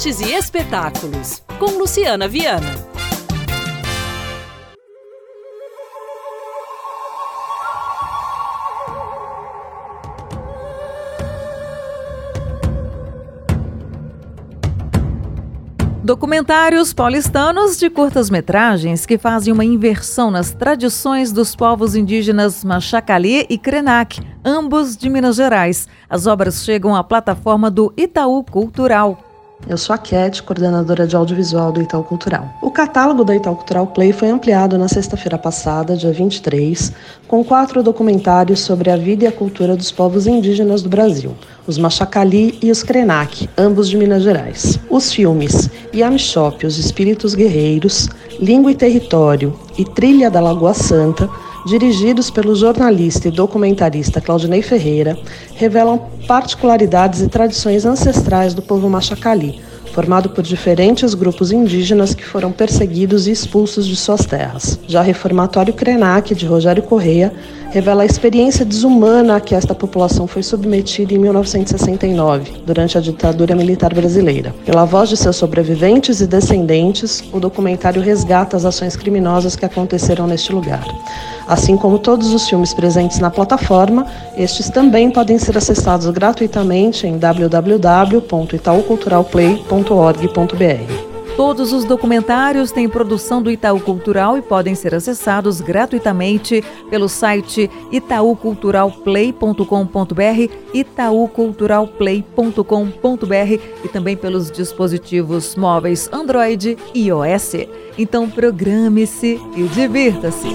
artes e espetáculos, com Luciana Viana. Documentários paulistanos de curtas-metragens que fazem uma inversão nas tradições dos povos indígenas Machacali e Krenak, ambos de Minas Gerais. As obras chegam à plataforma do Itaú Cultural. Eu sou a Cat, coordenadora de audiovisual do Itaú Cultural. O catálogo da Itaú Cultural Play foi ampliado na sexta-feira passada, dia 23, com quatro documentários sobre a vida e a cultura dos povos indígenas do Brasil, os Machacali e os Krenak, ambos de Minas Gerais. Os filmes Yamishop, Os Espíritos Guerreiros, Língua e Território e Trilha da Lagoa Santa dirigidos pelo jornalista e documentarista Claudinei Ferreira, revelam particularidades e tradições ancestrais do povo Machacali, formado por diferentes grupos indígenas que foram perseguidos e expulsos de suas terras. Já Reformatório Krenak, de Rogério Correia, revela a experiência desumana a que esta população foi submetida em 1969, durante a ditadura militar brasileira. Pela voz de seus sobreviventes e descendentes, o documentário resgata as ações criminosas que aconteceram neste lugar. Assim como todos os filmes presentes na plataforma, estes também podem ser acessados gratuitamente em www.itauculturalplay.org.br. Todos os documentários têm produção do Itaú Cultural e podem ser acessados gratuitamente pelo site itauculturalplay.com.br, itauculturalplay.com.br e também pelos dispositivos móveis Android e iOS. Então programe-se e divirta-se.